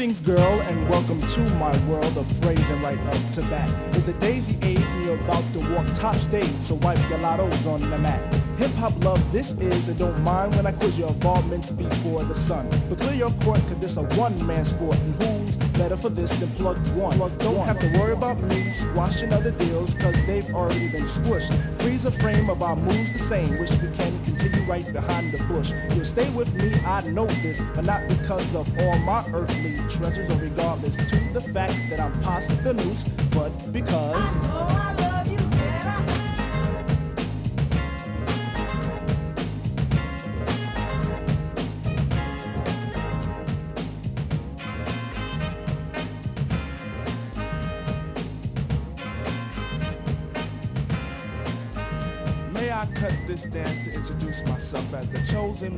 Greetings, girl, and welcome to my world of phrasing right up to bat. It's the daisy age, and you're about to walk top stage, so wipe your lottos on the mat. Hip hop love this is, and don't mind when I quiz your involvements before the sun. But clear your court, cause this a one man sport, and who's better for this than plugged one? Plugged don't have to worry about me squashing other deals, cause they've already been squished. Freeze a frame of our moves the same, wish we can continue right behind the bush. You'll stay with me, I know this, but not because of all my earthly treasures, or regardless to the fact that I'm past the noose, but because. May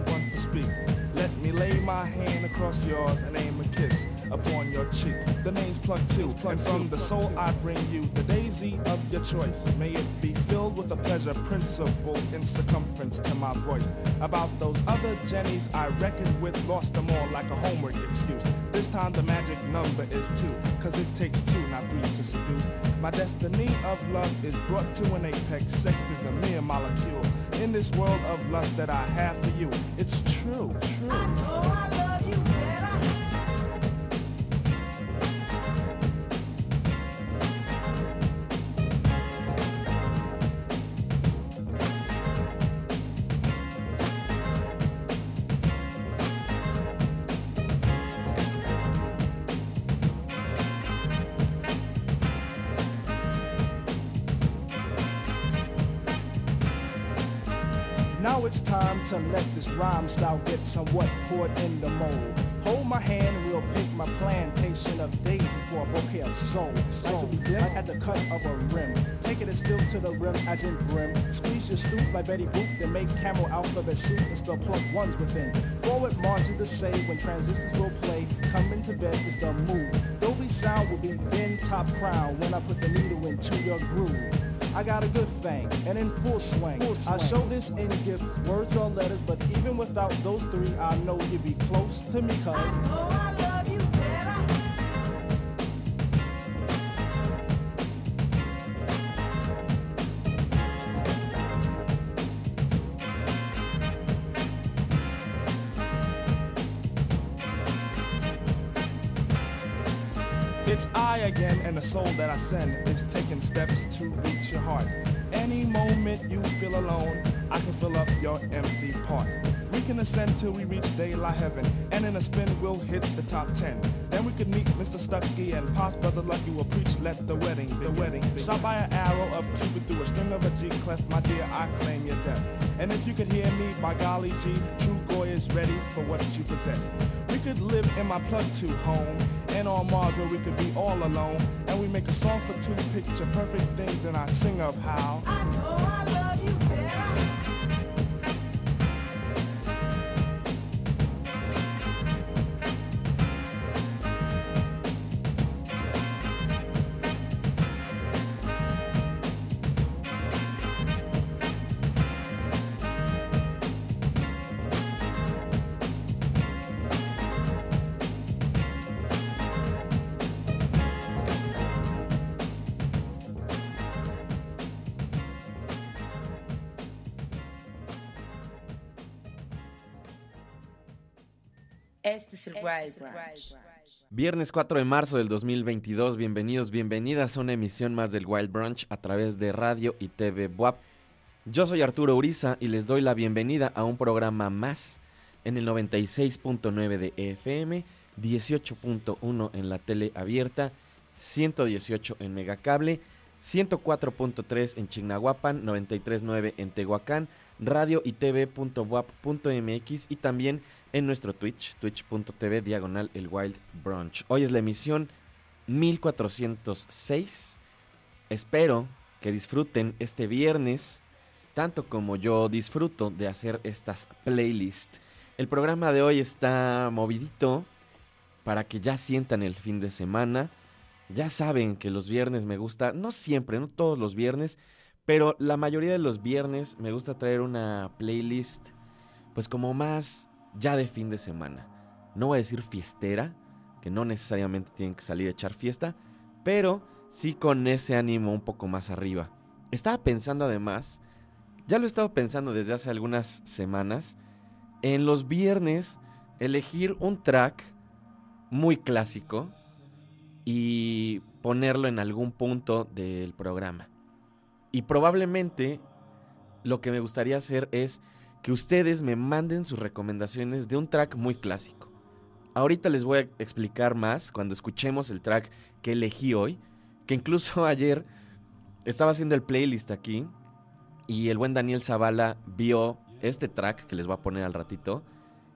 to speak? Let me lay my hand across yours and aim a kiss upon your cheek. The name's Plug Two, and from the soul I bring you the daisy of your choice. May it be filled with a pleasure principle in circumference to my voice. About those other Jennies I reckoned with, lost them all like a homework excuse. This time the magic number is two, cause it takes two, not three to seduce. My destiny of love is brought to an apex. Sex is a mere molecule. In this world of lust that I have for you, it's true, true. It's time to let this rhyme style get somewhat poured in the mold. Hold my hand and we'll pick my plantation of daisies for a bouquet of soul. So like at the cut of a rim. Take it as filled to the rim as in brim. Squeeze your stoop like Betty Boop, then make camel alphabet soup and spell plug ones within. Forward march is the say when transistors will play. Coming to bed is the move. Dolby sound will be then top crown when I put the needle into your groove. I got a good thing, and in full swing. I show this in gifts, words or letters, but even without those three, I know you'd be close to me, cuz. It's I again, and the soul that I send is steps to reach your heart. Any moment you feel alone, I can fill up your empty part. We can ascend till we reach daylight heaven, and in a spin we'll hit the top ten. Then we could meet Mr. Stucky and Pops Brother Lucky will preach, let the wedding, the wedding. Shot by an arrow of Cupid through a string of a G clef, my dear, I claim your death. And if you could hear me, by golly G, true Goy is ready for what you possess. We could live in my plug to home, on Mars where we could be all alone. And we make a song for two picture perfect things, and I sing of how. Este es el Wild Branch. Viernes 4 de marzo del 2022, bienvenidos, bienvenidas a una emisión más del Wild Brunch a través de radio y TV Buap. Yo soy Arturo Uriza y les doy la bienvenida a un programa más en el 96.9 de FM, 18.1 en la tele abierta, 118 en Megacable, 104.3 en Chignahuapan, 93.9 en Tehuacán, radioitv.wap.mx y también en nuestro Twitch, twitch.tv diagonal el Wild Brunch. Hoy es la emisión 1406. Espero que disfruten este viernes tanto como yo disfruto de hacer estas playlists. El programa de hoy está movidito para que ya sientan el fin de semana. Ya saben que los viernes me gusta, no siempre, no todos los viernes, pero la mayoría de los viernes me gusta traer una playlist pues como más ya de fin de semana. No voy a decir fiestera, que no necesariamente tienen que salir a echar fiesta, pero sí con ese ánimo un poco más arriba. Estaba pensando además, ya lo he estado pensando desde hace algunas semanas, en los viernes elegir un track muy clásico y ponerlo en algún punto del programa. Y probablemente lo que me gustaría hacer es que ustedes me manden sus recomendaciones de un track muy clásico. Ahorita les voy a explicar más cuando escuchemos el track que elegí hoy, que incluso ayer estaba haciendo el playlist aquí y el buen Daniel Zavala vio este track que les voy a poner al ratito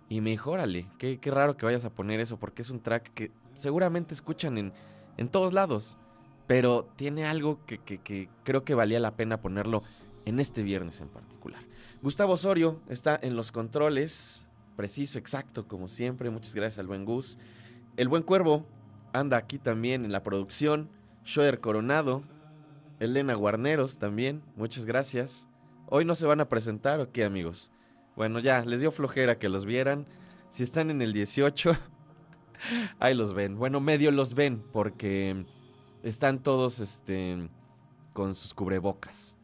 y me dijo, órale, qué, qué raro que vayas a poner eso porque es un track que seguramente escuchan en, en todos lados, pero tiene algo que, que, que creo que valía la pena ponerlo en este viernes en particular. Gustavo Osorio está en los controles, preciso, exacto, como siempre. Muchas gracias al buen Gus. El buen Cuervo anda aquí también en la producción. Shoer Coronado, Elena Guarneros también, muchas gracias. Hoy no se van a presentar o qué, amigos. Bueno, ya, les dio flojera que los vieran. Si están en el 18, ahí los ven. Bueno, medio los ven porque están todos este, con sus cubrebocas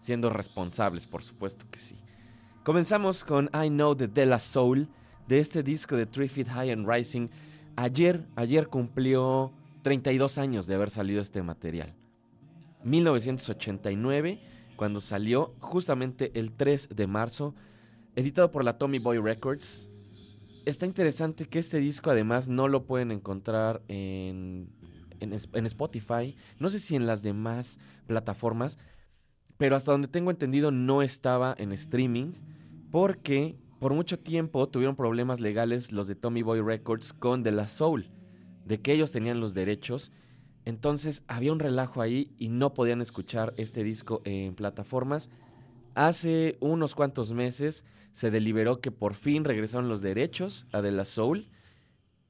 siendo responsables, por supuesto que sí. Comenzamos con I Know the De La Soul de este disco de Three Feet High and Rising. Ayer, ayer cumplió 32 años de haber salido este material. 1989, cuando salió justamente el 3 de marzo, editado por la Tommy Boy Records. Está interesante que este disco además no lo pueden encontrar en, en, en Spotify, no sé si en las demás plataformas, pero hasta donde tengo entendido no estaba en streaming porque por mucho tiempo tuvieron problemas legales los de Tommy Boy Records con The La Soul, de que ellos tenían los derechos. Entonces había un relajo ahí y no podían escuchar este disco en plataformas. Hace unos cuantos meses se deliberó que por fin regresaron los derechos a The La Soul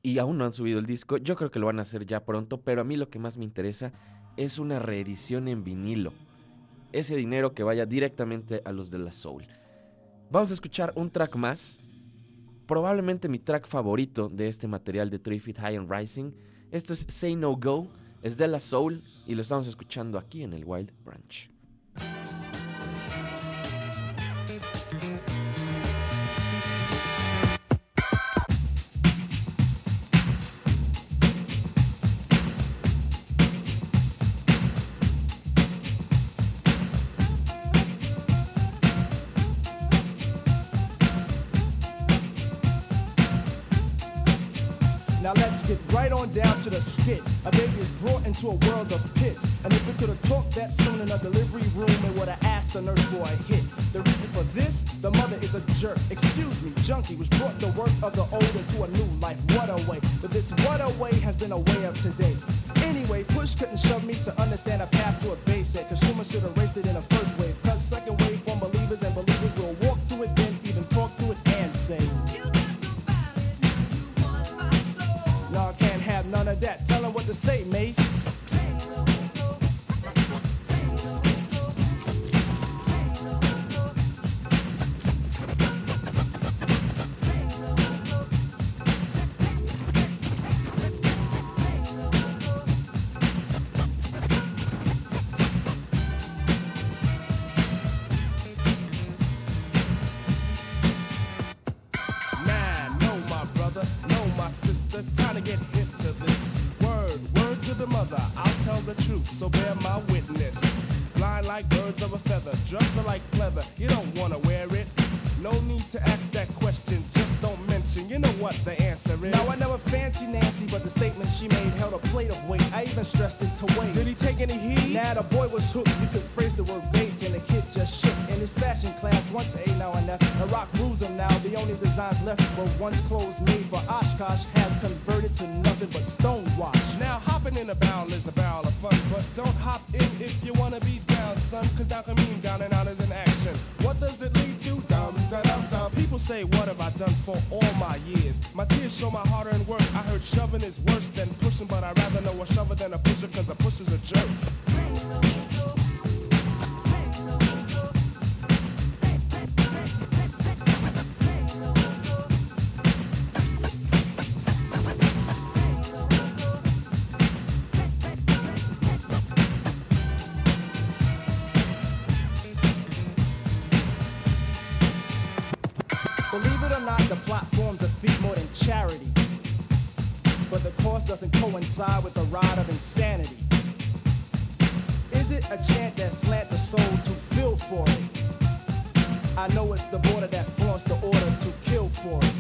y aún no han subido el disco. Yo creo que lo van a hacer ya pronto, pero a mí lo que más me interesa es una reedición en vinilo ese dinero que vaya directamente a los de la Soul. Vamos a escuchar un track más. Probablemente mi track favorito de este material de Three Feet High and Rising. Esto es Say No Go, es de la Soul y lo estamos escuchando aquí en el Wild Branch. To the skit. A baby is brought into a world of pits. And if we could have talked that soon in a delivery room, it would have asked the nurse for a hit. The reason for this, the mother is a jerk. Excuse me, junkie was brought the work of the old into a new life. What a way. But this what a way has been a way of today. Anyway, push couldn't shove me to understand a path to a. Cause Schumer should have raced it in a first wave. Cause second wave from believers and believers that. Tell them what to say, it's the border that flaunts the order to kill for it.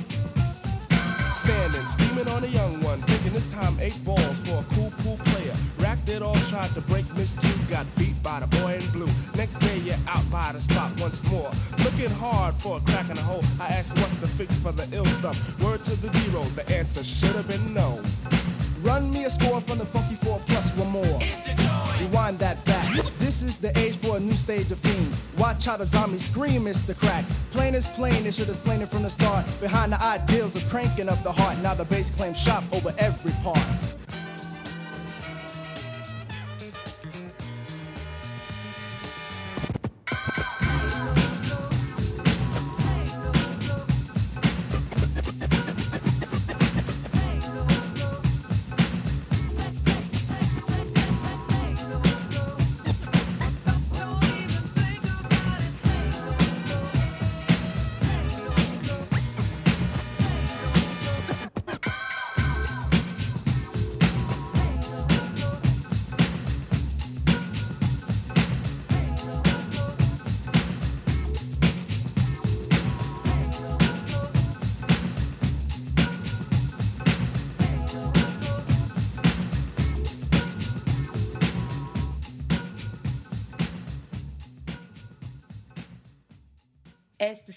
Standing, scheming on a young one, thinking this time eight balls for a cool, cool player. Racked it all, tried to break Miss Q, got beat by the boy in blue. Next day you're out by the spot once more. Looking hard for a crack in the hole. I asked what's the fix for the ill stuff. Word to the zero, the answer should have been no. Run me a score from the funky four plus one more. Rewind that back. This is the age for a new stage of fiend. Watch how the zombies scream, it's the. Plain they should have slain it from the start. Behind the ideals of cranking up the heart. Now the bass claims shop over every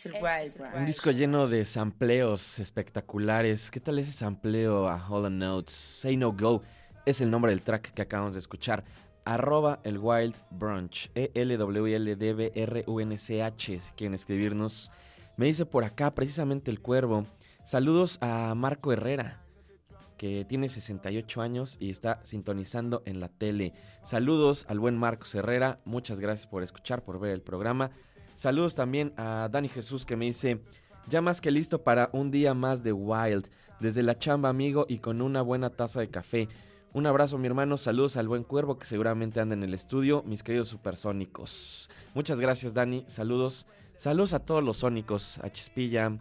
Este Un disco lleno de sampleos espectaculares. ¿Qué tal ese sampleo a Hollow Notes? Say No Go es el nombre del track que acabamos de escuchar. Arroba el Wild Brunch. E-L-W-L-D-B-R-U-N-C-H. Si quieren escribirnos. Me dice por acá precisamente el cuervo. Saludos a Marco Herrera. Que tiene 68 años y está sintonizando en la tele. Saludos al buen Marcos Herrera. Muchas gracias por escuchar, por ver el programa. Saludos también a Dani Jesús que me dice, ya más que listo para un día más de Wild, desde la chamba amigo y con una buena taza de café. Un abrazo mi hermano, saludos al buen cuervo que seguramente anda en el estudio, mis queridos supersónicos. Muchas gracias Dani, saludos. Saludos a todos los sónicos, a Chispilla,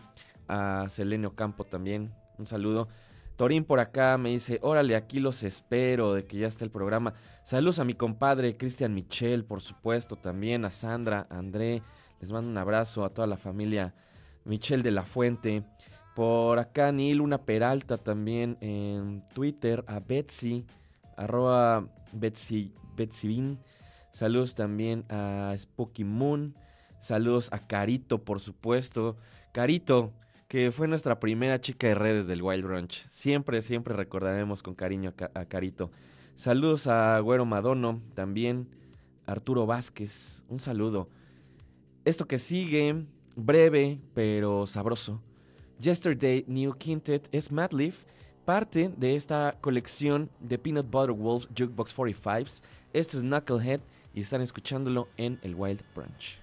a Selenio Campo también, un saludo. Torín por acá me dice, órale, aquí los espero de que ya esté el programa. Saludos a mi compadre Cristian Michel, por supuesto, también a Sandra, a André. Les mando un abrazo a toda la familia Michel de la Fuente. Por acá Neil Luna Peralta también en Twitter, a Betsy, arroba Betsy, Betsy Bean. Saludos también a Spooky Moon. Saludos a Carito, por supuesto. Carito, que fue nuestra primera chica de redes del Wild Brunch. Siempre, siempre recordaremos con cariño a, a Carito. Saludos a Güero Madono, también Arturo Vázquez, un saludo. Esto que sigue, breve pero sabroso. Yesterday New Quintet es Madleaf, parte de esta colección de Peanut Butter Wolf Jukebox 45s. Esto es Knucklehead y están escuchándolo en el Wild Brunch.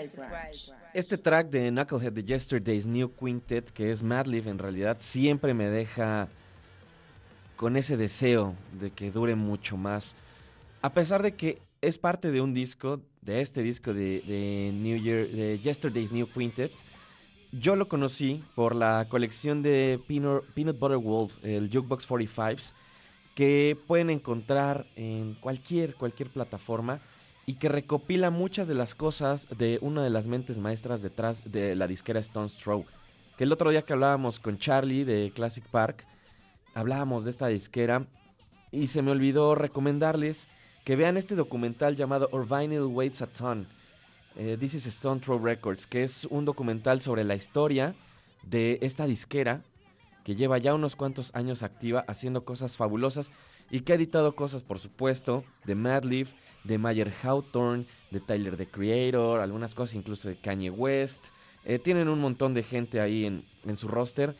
Este. Este track de Knucklehead de Yesterday's New Quintet, que es Madlib en realidad, siempre me deja con ese deseo de que dure mucho más. A pesar de que es parte de un disco, de este disco de, New Year, de Yesterday's New Quintet, yo lo conocí por la colección de Peanut, Butter Wolf, el Jukebox 45s, que pueden encontrar en cualquier, cualquier plataforma y que recopila muchas de las cosas de una de las mentes maestras detrás de la disquera Stone's Throw. Que el otro día que hablábamos con Charlie de Classic Park, hablábamos de esta disquera y se me olvidó recomendarles que vean este documental llamado Or Vinyl Waits a Ton. Eh, This is Stone Throw Records, que es un documental sobre la historia de esta disquera que lleva ya unos cuantos años activa haciendo cosas fabulosas y que ha editado cosas, por supuesto, de Madlib, de Mayer Hawthorne, de Tyler the Creator, algunas cosas incluso de Kanye West. Eh, tienen un montón de gente ahí en, en su roster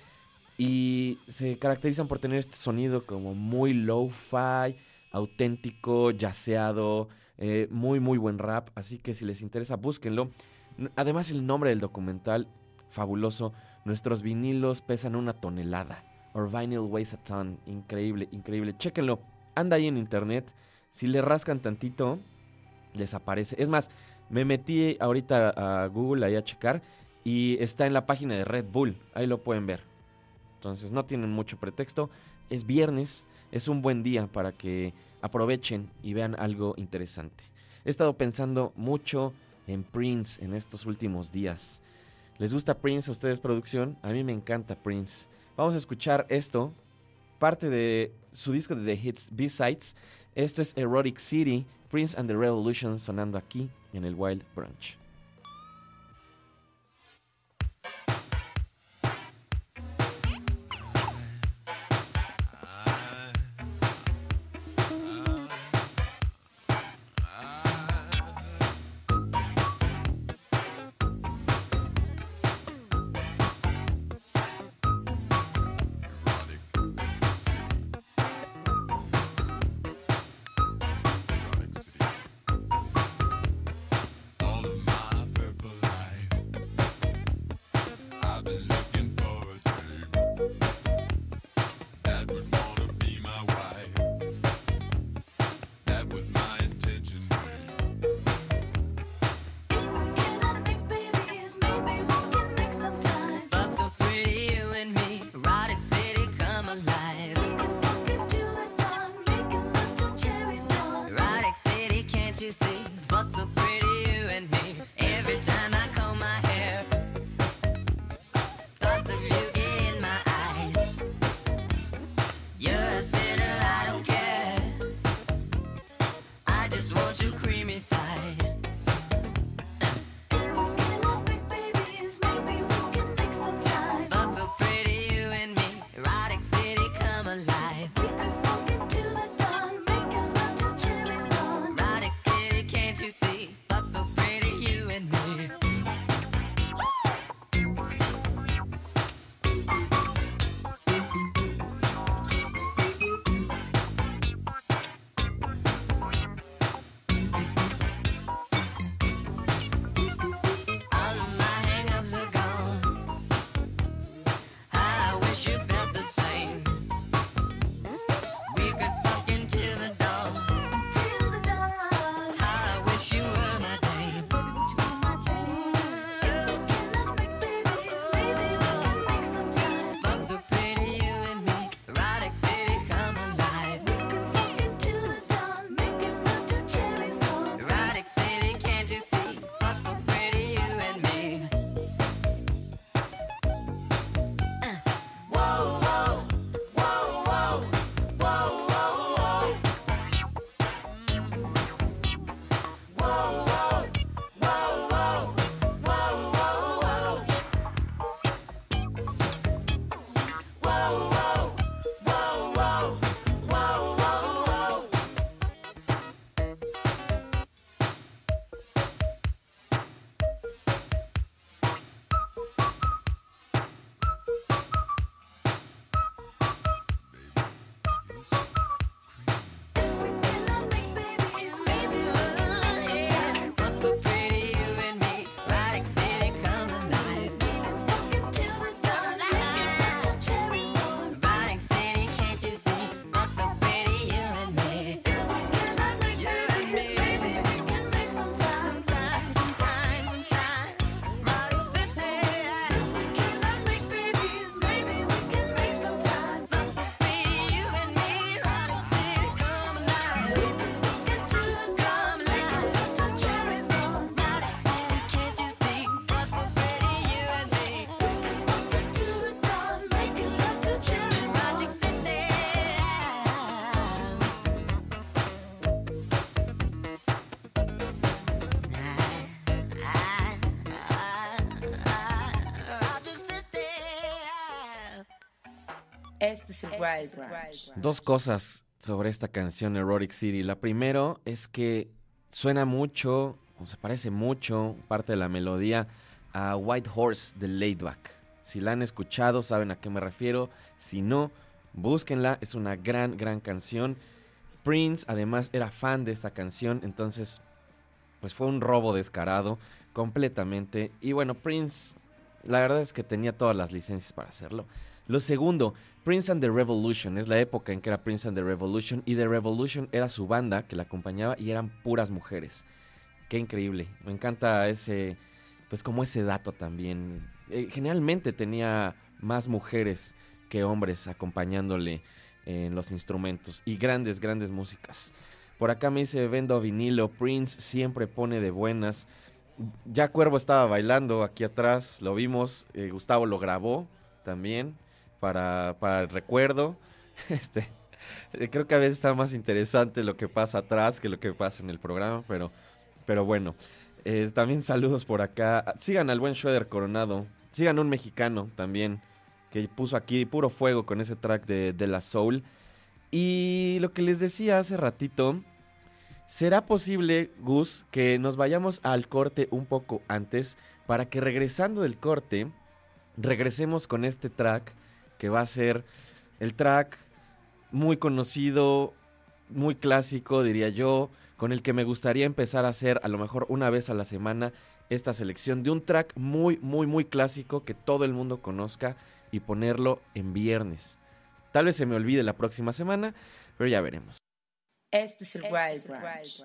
y se caracterizan por tener este sonido como muy low-fi, auténtico, yaceado, eh, muy muy buen rap, así que si les interesa búsquenlo. Además el nombre del documental, fabuloso, nuestros vinilos pesan una tonelada. Or vinyl weighs a ton, increíble, increíble, chéquenlo, anda ahí en internet, si le rascan tantito, les aparece. Es más, me metí ahorita a Google ahí a checar y está en la página de Red Bull, ahí lo pueden ver. Entonces no tienen mucho pretexto. Es viernes, es un buen día para que aprovechen y vean algo interesante. He estado pensando mucho en Prince en estos últimos días. ¿Les gusta Prince a ustedes producción? A mí me encanta Prince. Vamos a escuchar esto, parte de su disco de The Hits B-Sides. Esto es Erotic City, Prince and the Revolution sonando aquí en el Wild Brunch. Dos cosas sobre esta canción Erotic City. La primero es que suena mucho, o se parece mucho, parte de la melodía, a White Horse de Laidback. Si la han escuchado, saben a qué me refiero. Si no, búsquenla. Es una gran, gran canción. Prince, además, era fan de esta canción. Entonces, pues fue un robo descarado completamente. Y bueno, Prince, la verdad es que tenía todas las licencias para hacerlo. Lo segundo, Prince and the Revolution, es la época en que era Prince and the Revolution y The Revolution era su banda que la acompañaba y eran puras mujeres. Qué increíble, me encanta ese, pues como ese dato también. Eh, generalmente tenía más mujeres que hombres acompañándole en los instrumentos y grandes, grandes músicas. Por acá me dice Vendo Vinilo, Prince siempre pone de buenas. Ya Cuervo estaba bailando aquí atrás, lo vimos, eh, Gustavo lo grabó también para, para el recuerdo. Este, eh, creo que a veces está más interesante lo que pasa atrás que lo que pasa en el programa, pero, pero bueno. Eh, también saludos por acá. Sigan al buen Schroeder Coronado. Sigan un mexicano también que puso aquí puro fuego con ese track de, de la Soul. Y lo que les decía hace ratito, ¿será posible, Gus, que nos vayamos al corte un poco antes para que regresando del corte, regresemos con este track que va a ser el track muy conocido, muy clásico, diría yo, con el que me gustaría empezar a hacer a lo mejor una vez a la semana esta selección de un track muy, muy, muy clásico que todo el mundo conozca y ponerlo en viernes. Tal vez se me olvide la próxima semana, pero ya veremos. Este es el Wild Branch.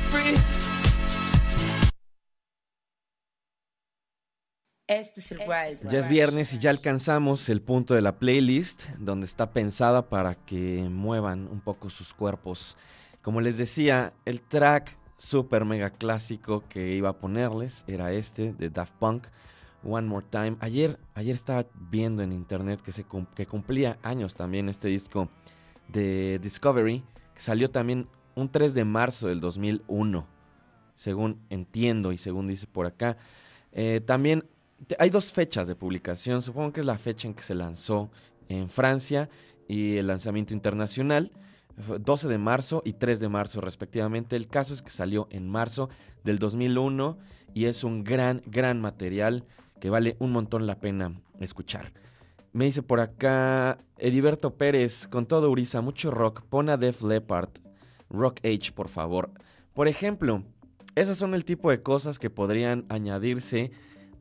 Free. Este es el Wild Ya es viernes y ya alcanzamos el punto de la playlist donde está pensada para que muevan un poco sus cuerpos. Como les decía, el track super mega clásico que iba a ponerles era este de Daft Punk, One More Time. Ayer, ayer estaba viendo en internet que, se, que cumplía años también este disco de Discovery, que salió también un 3 de marzo del 2001, según entiendo y según dice por acá. Eh, también hay dos fechas de publicación. Supongo que es la fecha en que se lanzó en Francia y el lanzamiento internacional. Fue 12 de marzo y 3 de marzo respectivamente. El caso es que salió en marzo del 2001 y es un gran, gran material que vale un montón la pena escuchar. Me dice por acá Ediberto Pérez, con todo Uriza, mucho rock, pon a Def Leppard, Rock Age, por favor. Por ejemplo, esas son el tipo de cosas que podrían añadirse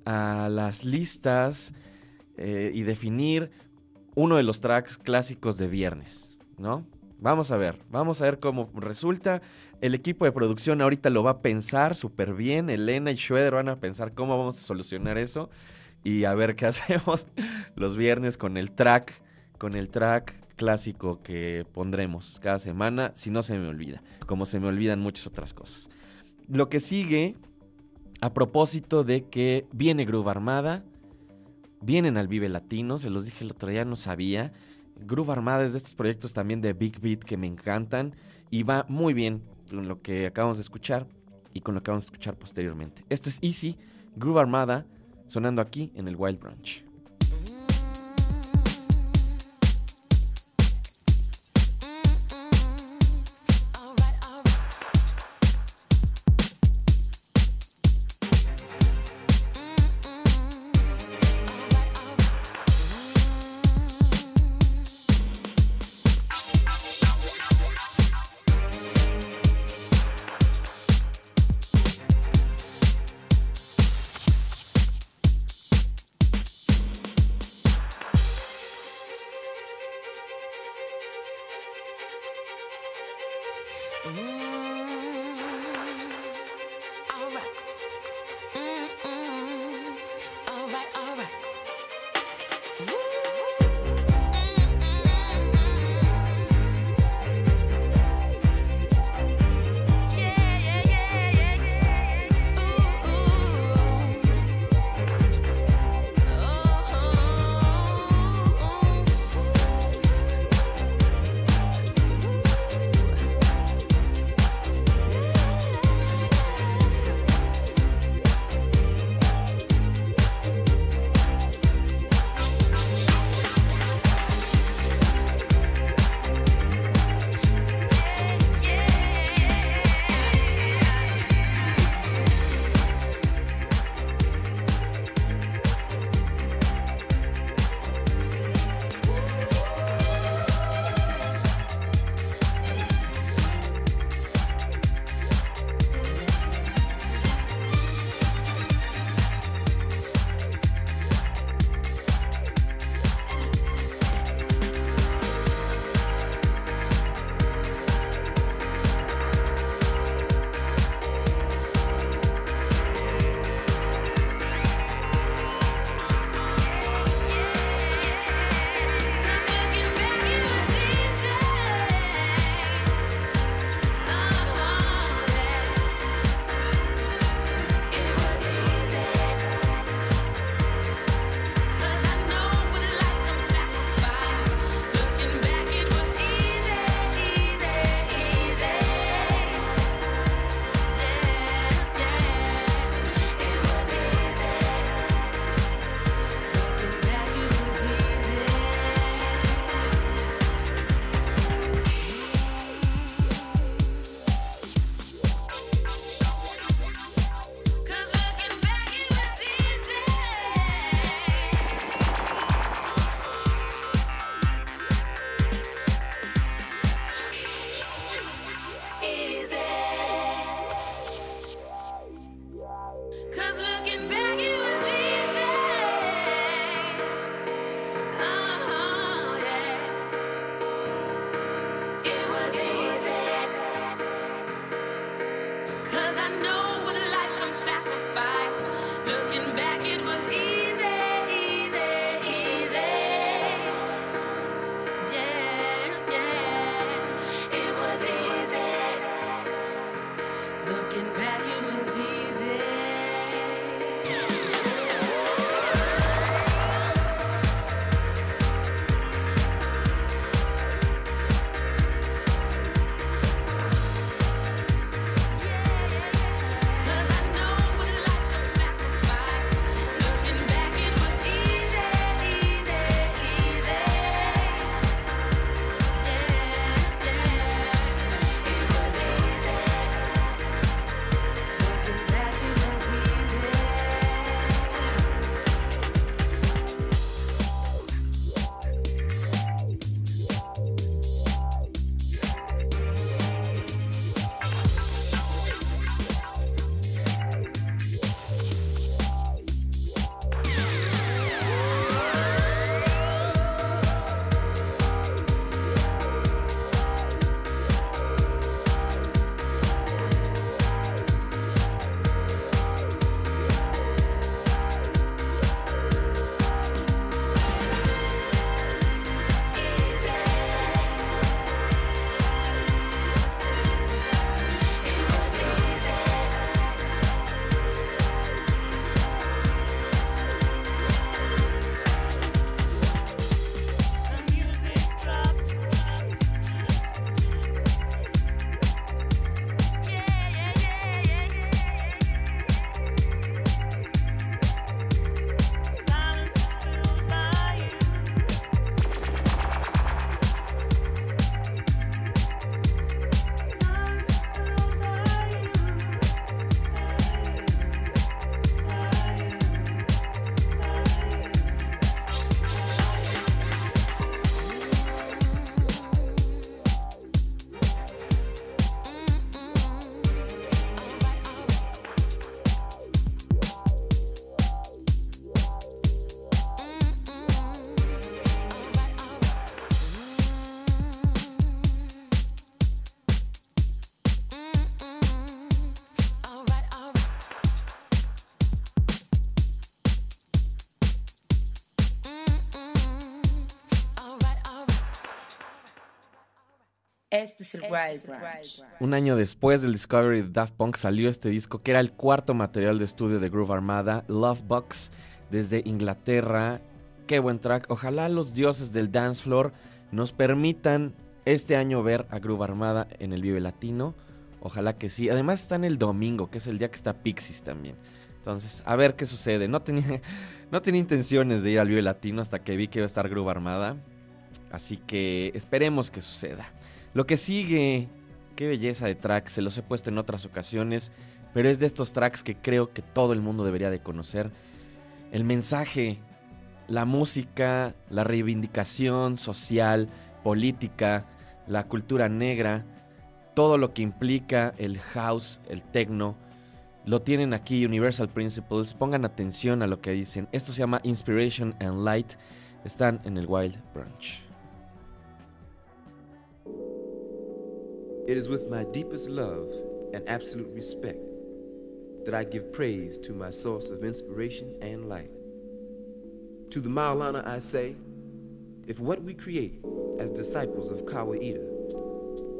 a las listas eh, y definir uno de los tracks clásicos de viernes, ¿no? Vamos a ver, vamos a ver cómo resulta. El equipo de producción ahorita lo va a pensar súper bien. Elena y Schroeder van a pensar cómo vamos a solucionar eso y a ver qué hacemos los viernes con el track, con el track clásico que pondremos cada semana, si no se me olvida, como se me olvidan muchas otras cosas. Lo que sigue, a propósito de que viene Groove Armada, vienen al Vive Latino, se los dije el otro día, no sabía. Groove Armada es de estos proyectos también de Big Beat que me encantan y va muy bien con lo que acabamos de escuchar y con lo que vamos a escuchar posteriormente. Esto es Easy, Groove Armada, sonando aquí en el Wild Brunch. Un año después del Discovery de Daft Punk salió este disco que era el cuarto material de estudio de Groove Armada, Love Box, desde Inglaterra. Qué buen track. Ojalá los dioses del dance floor nos permitan este año ver a Groove Armada en el Vive Latino. Ojalá que sí. Además está en el domingo, que es el día que está Pixies también. Entonces, a ver qué sucede. No tenía, no tenía intenciones de ir al Vive Latino hasta que vi que iba a estar Groove Armada. Así que esperemos que suceda. Lo que sigue, qué belleza de track, se los he puesto en otras ocasiones, pero es de estos tracks que creo que todo el mundo debería de conocer. El mensaje, la música, la reivindicación social, política, la cultura negra, todo lo que implica el house, el techno, lo tienen aquí Universal Principles. Pongan atención a lo que dicen. Esto se llama Inspiration and Light. Están en el Wild Brunch. It is with my deepest love and absolute respect that I give praise to my source of inspiration and light. To the Maulana I say, if what we create as disciples of Kawaida,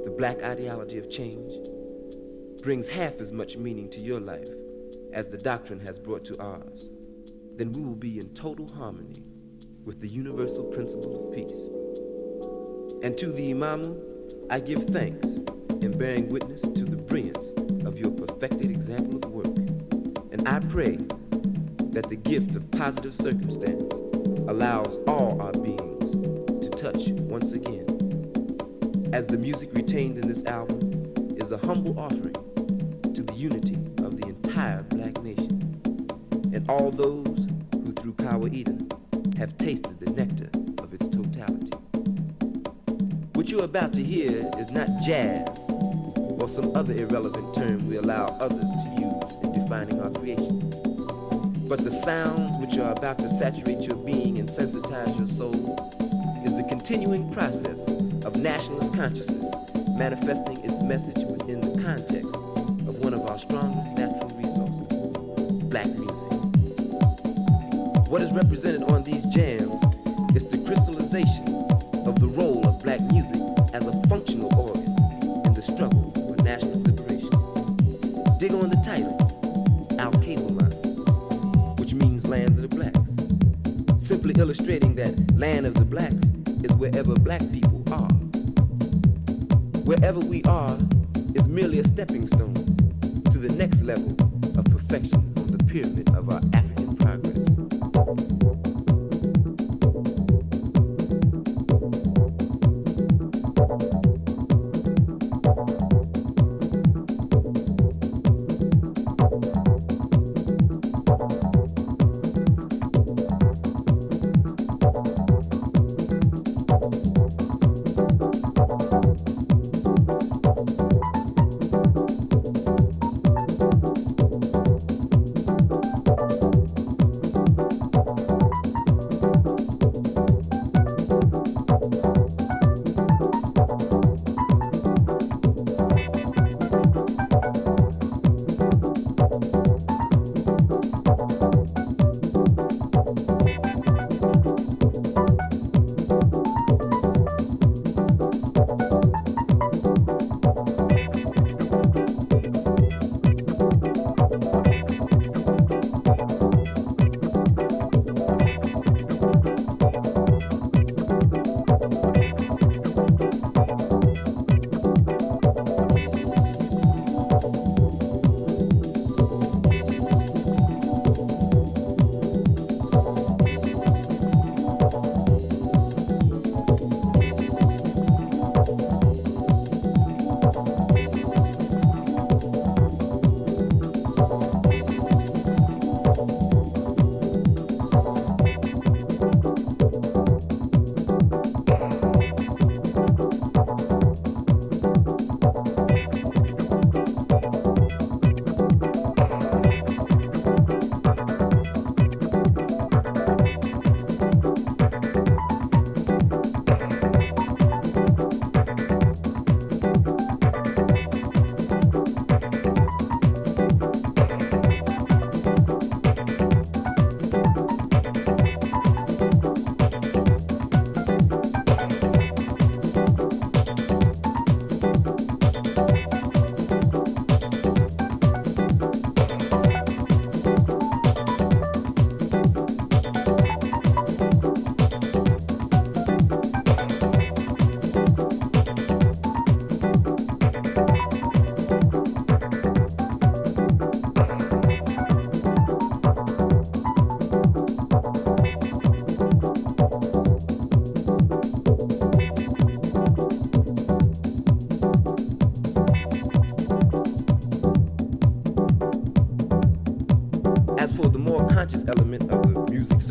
the black ideology of change, brings half as much meaning to your life as the doctrine has brought to ours, then we will be in total harmony with the universal principle of peace. And to the Imamu, I give thanks in bearing witness to the brilliance of your perfected example of work. And I pray that the gift of positive circumstance allows all our beings to touch once again. As the music retained in this album is a humble offering to the unity of the entire black nation and all those who through Kawaida have tasted the nectar What you're about to hear is not jazz or some other irrelevant term we allow others to use in defining our creation. But the sounds which are about to saturate your being and sensitize your soul is the continuing process of nationalist consciousness manifesting its message within the context of one of our strongest natural resources, black music. What is represented on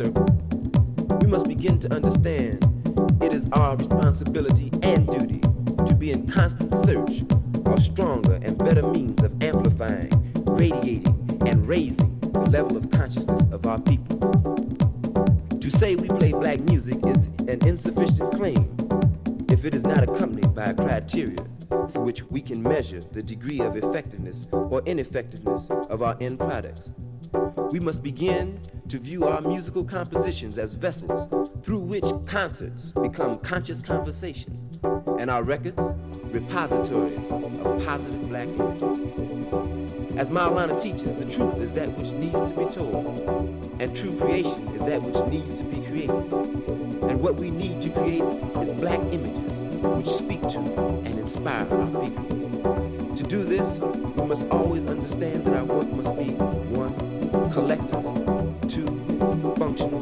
we must begin to understand it is our responsibility and duty to be in constant search of stronger and better means of amplifying, radiating, and raising the level of consciousness of our people. To say we play black music is an insufficient claim if it is not accompanied by a criteria for which we can measure the degree of effectiveness or ineffectiveness of our end products. We must begin to view our musical compositions as vessels through which concerts become conscious conversation and our records repositories of positive black image. As Maulana teaches, the truth is that which needs to be told, and true creation is that which needs to be created. And what we need to create is black images which speak to and inspire our people. To do this, we must always understand that our work must be one, collective, um, two, functional,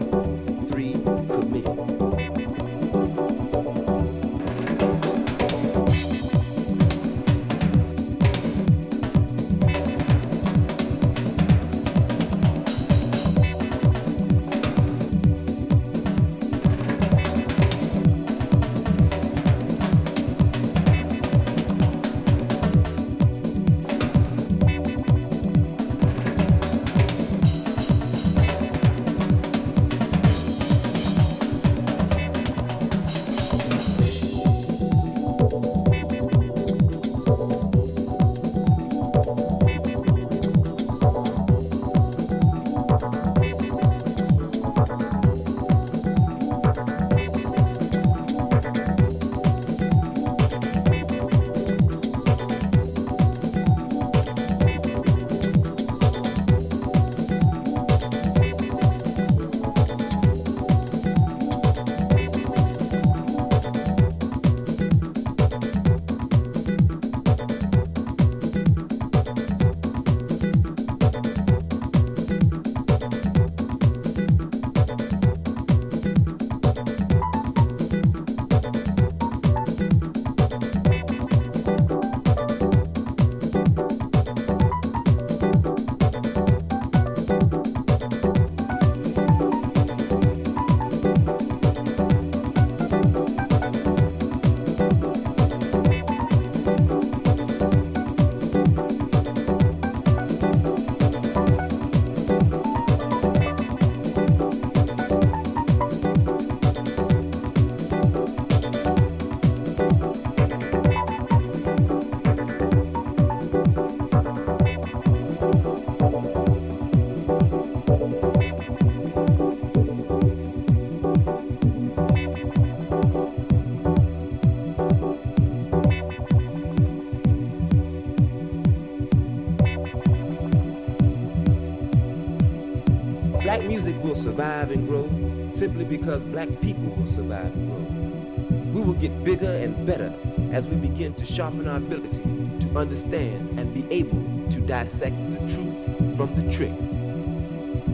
simply because black people will survive and grow. We will get bigger and better as we begin to sharpen our ability to understand and be able to dissect the truth from the trick.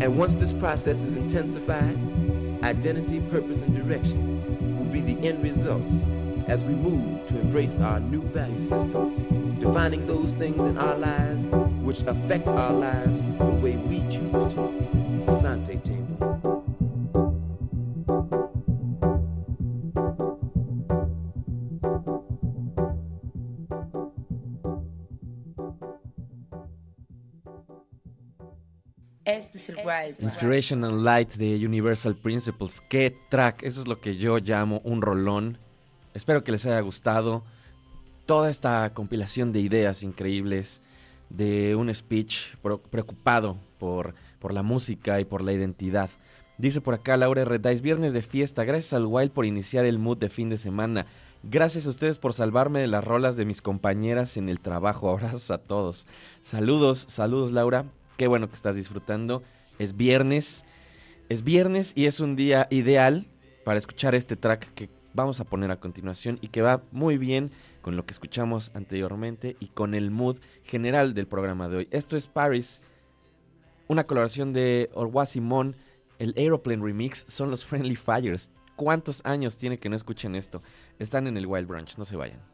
And once this process is intensified, identity, purpose, and direction will be the end results as we move to embrace our new value system, defining those things in our lives which affect our lives the way we choose to. Asante. Wild. Inspiration and Light de Universal Principles. Qué track. Eso es lo que yo llamo un rolón. Espero que les haya gustado toda esta compilación de ideas increíbles de un speech preocupado por, por la música y por la identidad. Dice por acá Laura R. Es viernes de fiesta. Gracias al Wild por iniciar el mood de fin de semana. Gracias a ustedes por salvarme de las rolas de mis compañeras en el trabajo. Abrazos a todos. Saludos, saludos Laura. Qué bueno que estás disfrutando. Es viernes. Es viernes y es un día ideal para escuchar este track que vamos a poner a continuación y que va muy bien con lo que escuchamos anteriormente y con el mood general del programa de hoy. Esto es Paris, una colaboración de Orwa Simón, el Aeroplane Remix, son los Friendly Fires. ¿Cuántos años tiene que no escuchen esto? Están en el Wild Branch, no se vayan.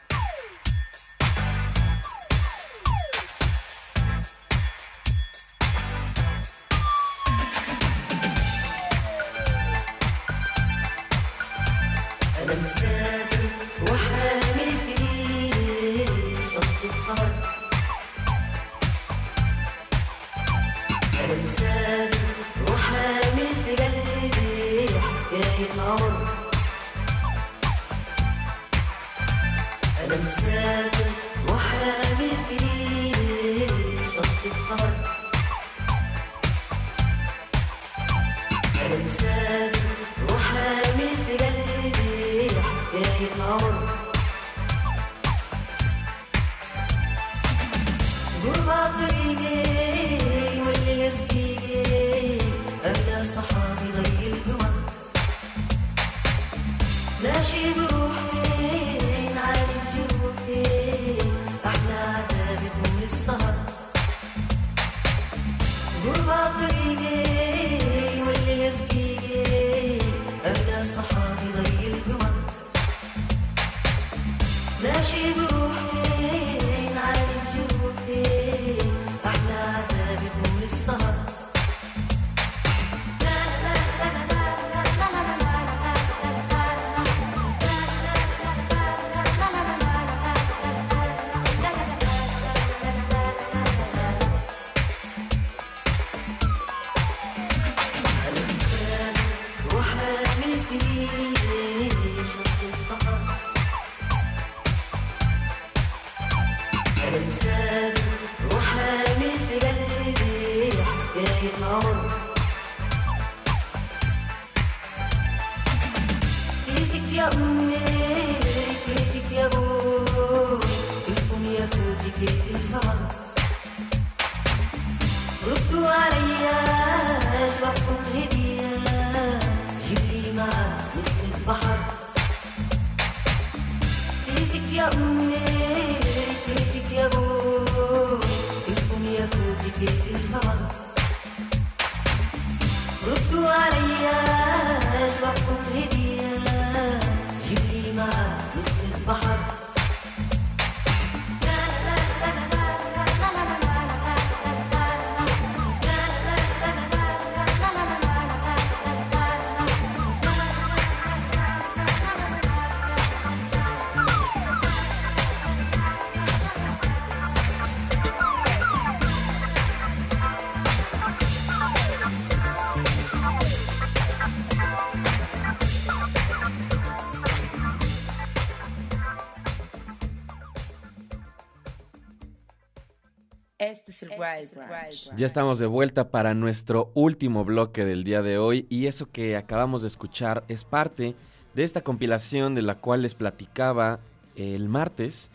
Ya estamos de vuelta para nuestro último bloque del día de hoy y eso que acabamos de escuchar es parte de esta compilación de la cual les platicaba el martes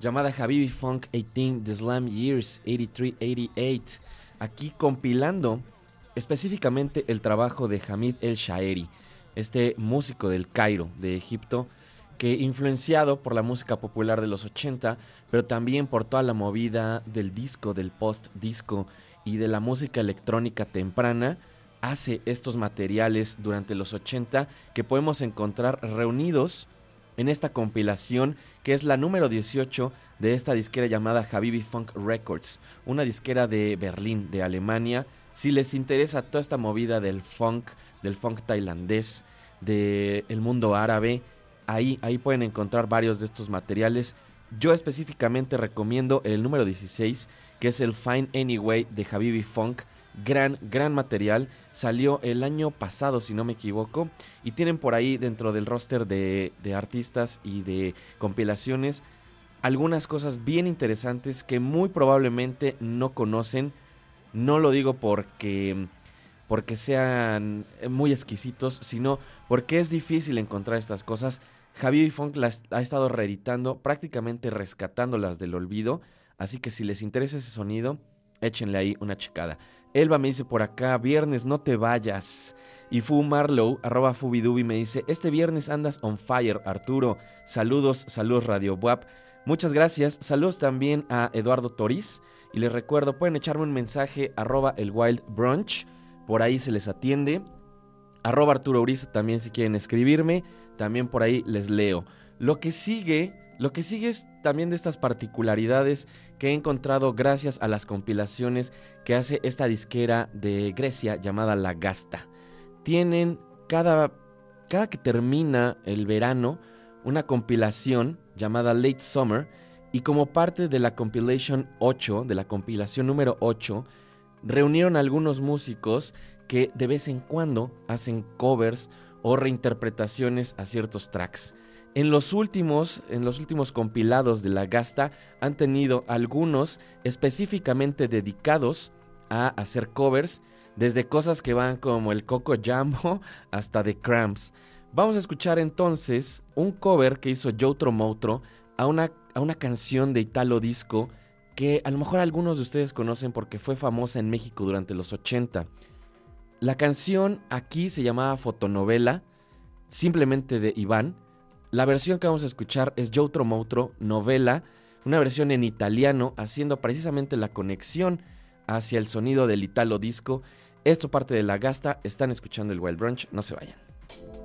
llamada Habibi Funk 18 The Slam Years 83-88 aquí compilando específicamente el trabajo de Hamid El Shaeri este músico del Cairo de Egipto que influenciado por la música popular de los 80, pero también por toda la movida del disco, del post-disco y de la música electrónica temprana, hace estos materiales durante los 80 que podemos encontrar reunidos en esta compilación que es la número 18 de esta disquera llamada Habibi Funk Records, una disquera de Berlín, de Alemania. Si les interesa toda esta movida del funk, del funk tailandés, del mundo árabe, ahí, ahí pueden encontrar varios de estos materiales. Yo específicamente recomiendo el número 16, que es el Fine Anyway de Habibi Funk. Gran, gran material. Salió el año pasado, si no me equivoco. Y tienen por ahí dentro del roster de, de artistas y de compilaciones algunas cosas bien interesantes que muy probablemente no conocen. No lo digo porque porque sean muy exquisitos, sino porque es difícil encontrar estas cosas. Javier Funk las ha estado reeditando, prácticamente rescatándolas del olvido, así que si les interesa ese sonido, échenle ahí una checada. Elba me dice por acá, viernes no te vayas. Y Fu Marlow, arroba Fubidubi, me dice, este viernes andas on fire, Arturo. Saludos, saludos Radio Buap. Muchas gracias. Saludos también a Eduardo Toriz. Y les recuerdo, pueden echarme un mensaje arroba el Wild Brunch. Por ahí se les atiende. Arroba Arturo Uriza también si quieren escribirme, también por ahí les leo. Lo que sigue, lo que sigue es también de estas particularidades que he encontrado gracias a las compilaciones que hace esta disquera de Grecia llamada La Gasta. Tienen cada, cada que termina el verano una compilación llamada Late Summer y como parte de la compilation 8, de la compilación número 8, reunieron algunos músicos que de vez en cuando hacen covers o reinterpretaciones a ciertos tracks. En los últimos, en los últimos compilados de la Gasta han tenido algunos específicamente dedicados a hacer covers, desde cosas que van como el Coco Jambo hasta The Cramps. Vamos a escuchar entonces un cover que hizo Joe Motro a una, a una canción de Italo Disco que a lo mejor algunos de ustedes conocen porque fue famosa en México durante los 80. La canción aquí se llamaba Fotonovela, simplemente de Iván. La versión que vamos a escuchar es Joutro Moutro, novela, una versión en italiano, haciendo precisamente la conexión hacia el sonido del italo disco. Esto parte de la gasta, están escuchando el Wild Brunch, no se vayan.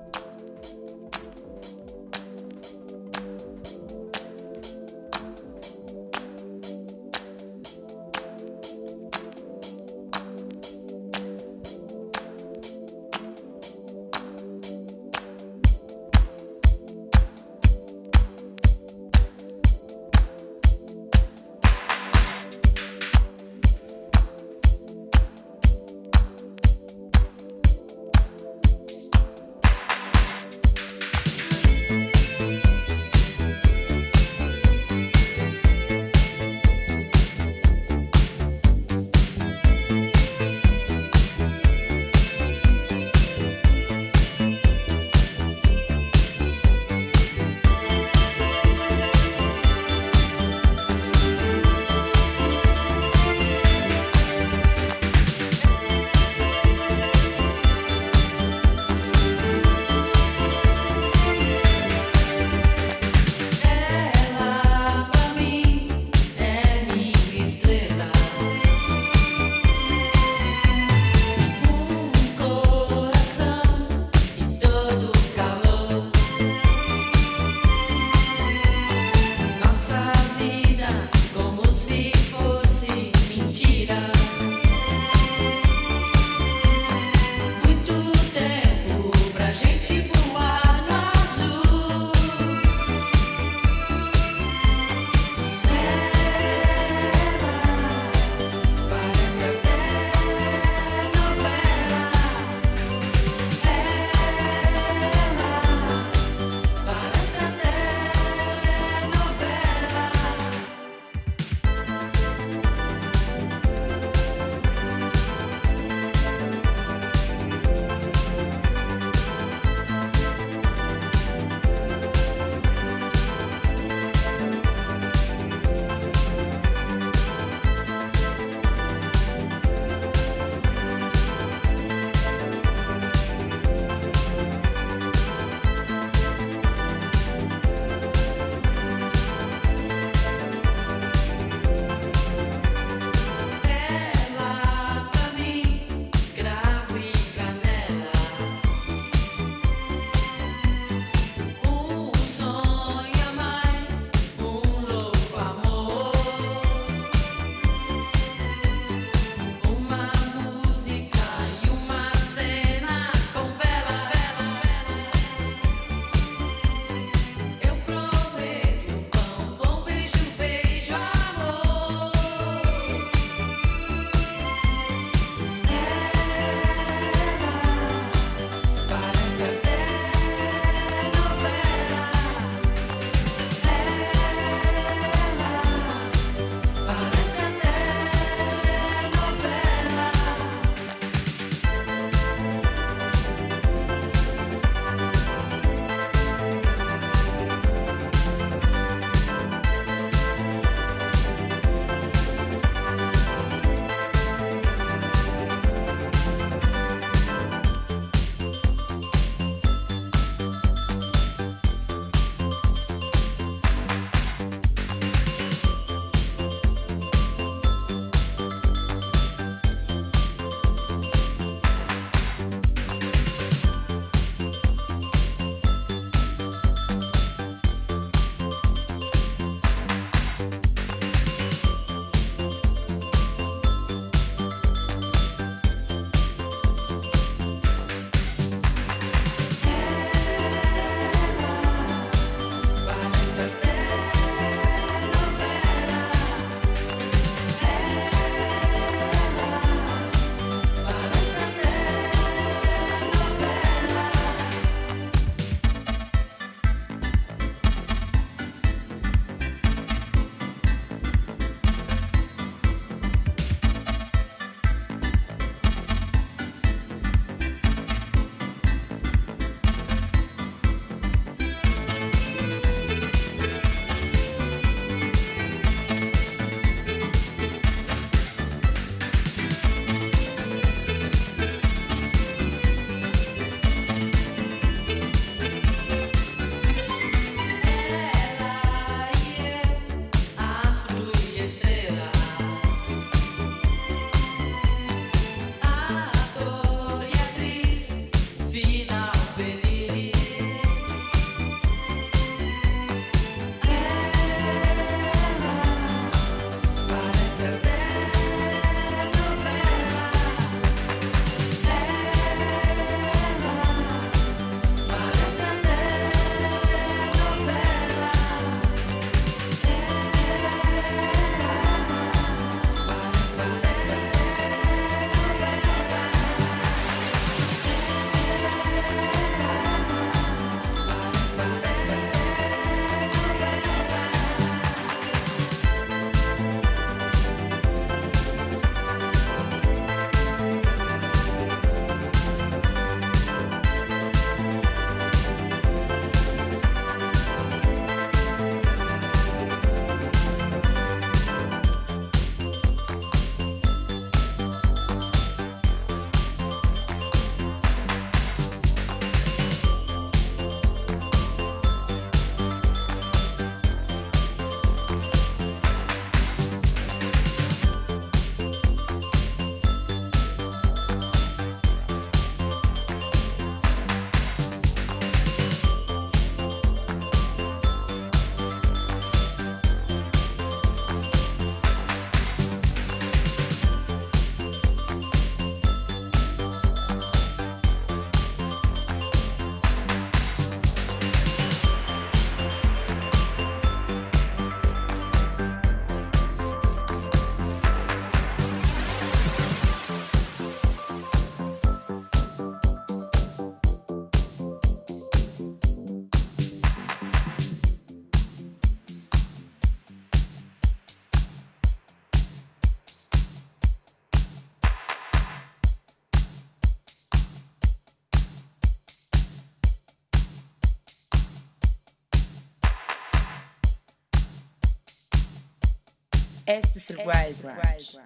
Este es el Wild.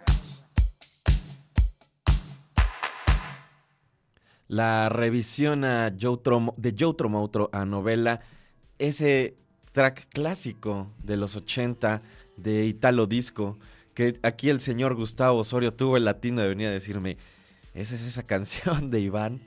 La revisión a Joe Trom- de Joe Tromotro a novela, ese track clásico de los 80 de Italo Disco, que aquí el señor Gustavo Osorio tuvo el latino de venir a decirme, ¿esa es esa canción de Iván?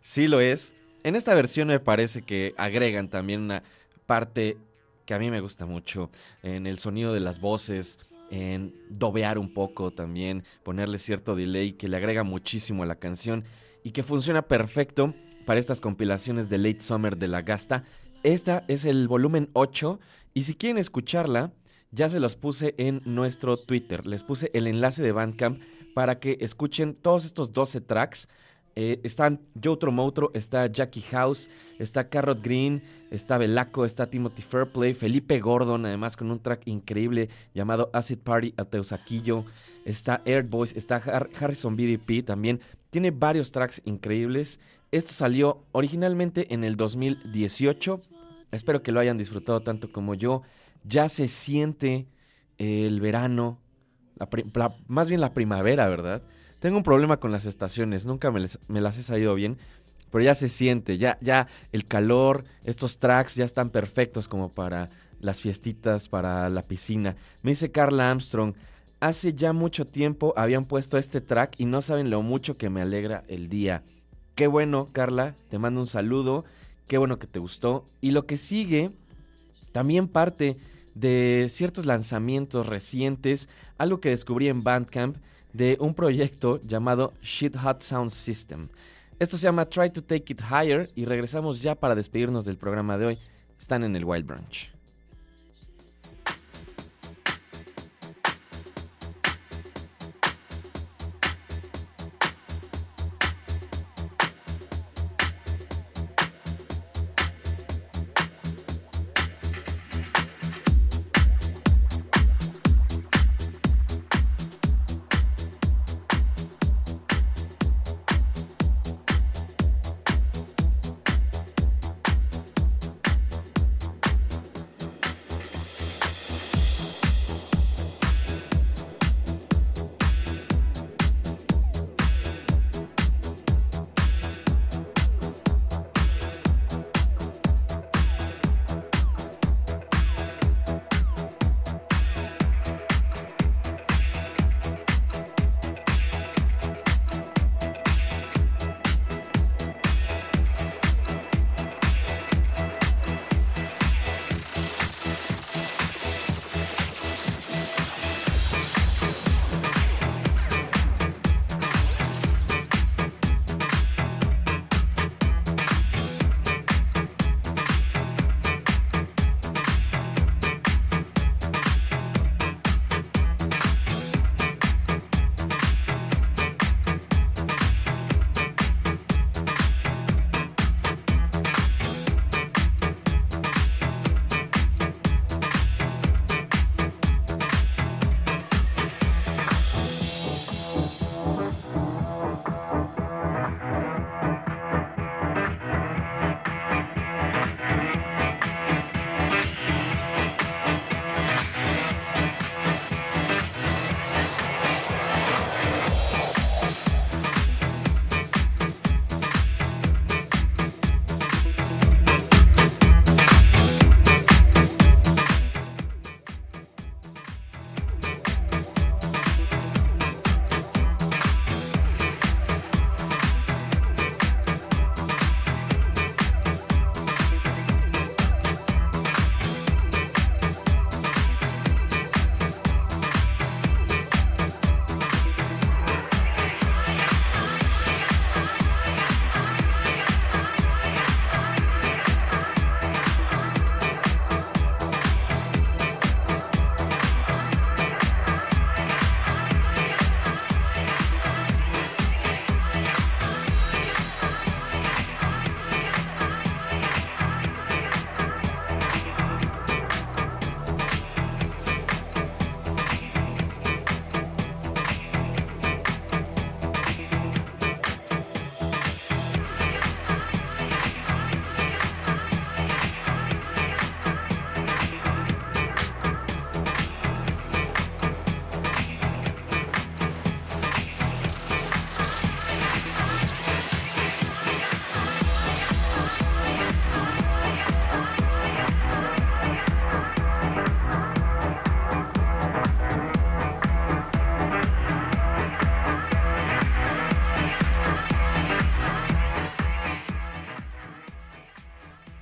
Sí lo es. En esta versión me parece que agregan también una parte que a mí me gusta mucho, en el sonido de las voces, en dobear un poco también, ponerle cierto delay que le agrega muchísimo a la canción y que funciona perfecto para estas compilaciones de Late Summer de la Gasta. Esta es el volumen 8 y si quieren escucharla, ya se los puse en nuestro Twitter. Les puse el enlace de Bandcamp para que escuchen todos estos 12 tracks. Eh, están Joe Tromotro, está Jackie House, está Carrot Green, está Belaco, está Timothy Fairplay, Felipe Gordon, además con un track increíble llamado Acid Party a Teusaquillo, está Air Boys, está Har- Harrison BDP también. Tiene varios tracks increíbles. Esto salió originalmente en el 2018. Espero que lo hayan disfrutado tanto como yo. Ya se siente el verano, más bien la primavera, ¿verdad? Tengo un problema con las estaciones, nunca me, les- me las he sabido bien, pero ya se siente, ya, ya el calor, estos tracks ya están perfectos como para las fiestitas, para la piscina. Me dice Carla Armstrong, hace ya mucho tiempo habían puesto este track y no saben lo mucho que me alegra el día. Qué bueno, Carla, te mando un saludo, qué bueno que te gustó. Y lo que sigue también parte de ciertos lanzamientos recientes, algo que descubrí en Bandcamp de un proyecto llamado Shit Hot Sound System. Esto se llama Try to Take It Higher y regresamos ya para despedirnos del programa de hoy. Están en el Wild Branch.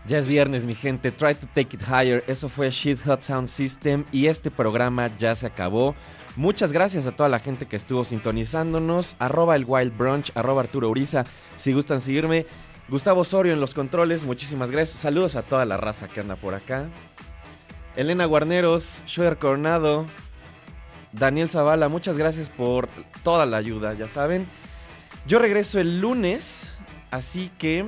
Ya es viernes, mi gente. Try to take it higher. Eso fue Shit Hot Sound System. Y este programa ya se acabó. Muchas gracias a toda la gente que estuvo sintonizándonos. Arroba el Wild Brunch, arroba Arturo Uriza. Si gustan seguirme. Gustavo Osorio en los controles. Muchísimas gracias. Saludos a toda la raza que anda por acá. Elena Guarneros, Schroeder Coronado, Daniel Zavala, muchas gracias por toda la ayuda, ya saben. Yo regreso el lunes, así que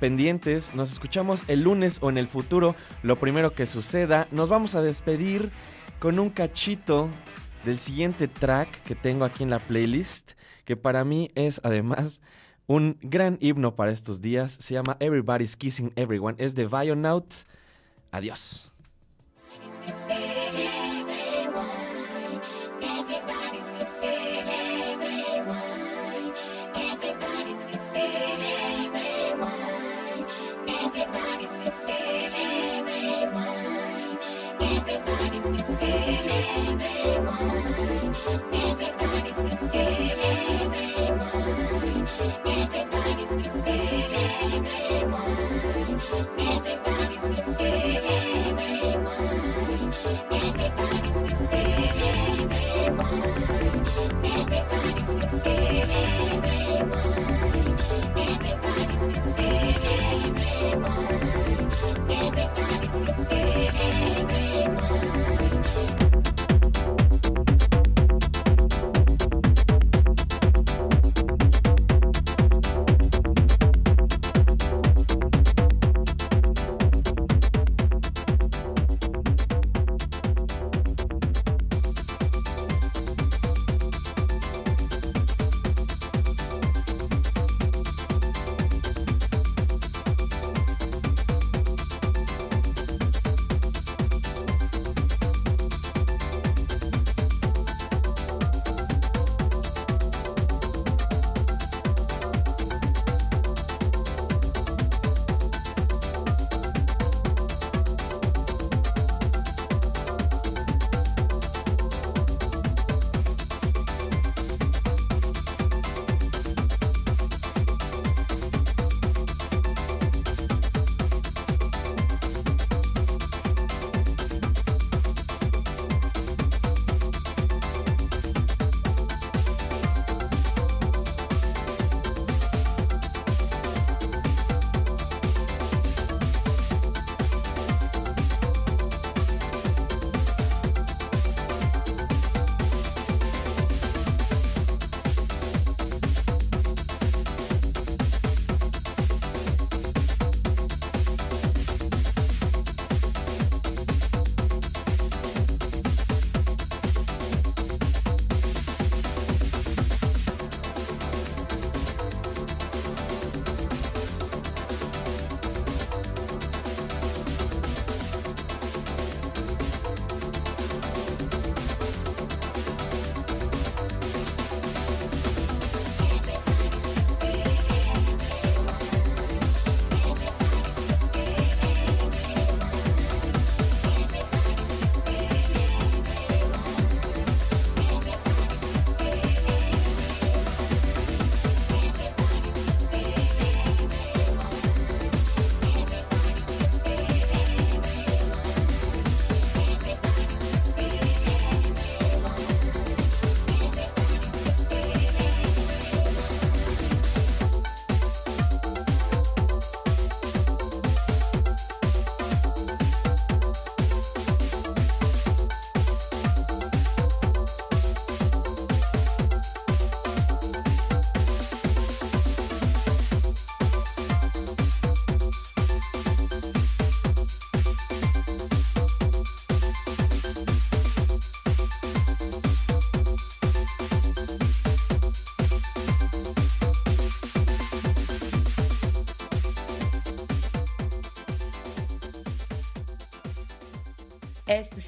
pendientes, nos escuchamos el lunes o en el futuro, lo primero que suceda. Nos vamos a despedir con un cachito del siguiente track que tengo aquí en la playlist, que para mí es además un gran himno para estos días. Se llama Everybody's Kissing Everyone, es de Vionaut. Adiós. Everyone. Everybody's kissing everyone. Everybody's kissing everyone. Everybody's kissing everyone. Everybody's kissing everyone. Everybody's kissing everyone. Everybody's kissing everyone. Everybody's kissing everyone.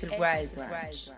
Survival.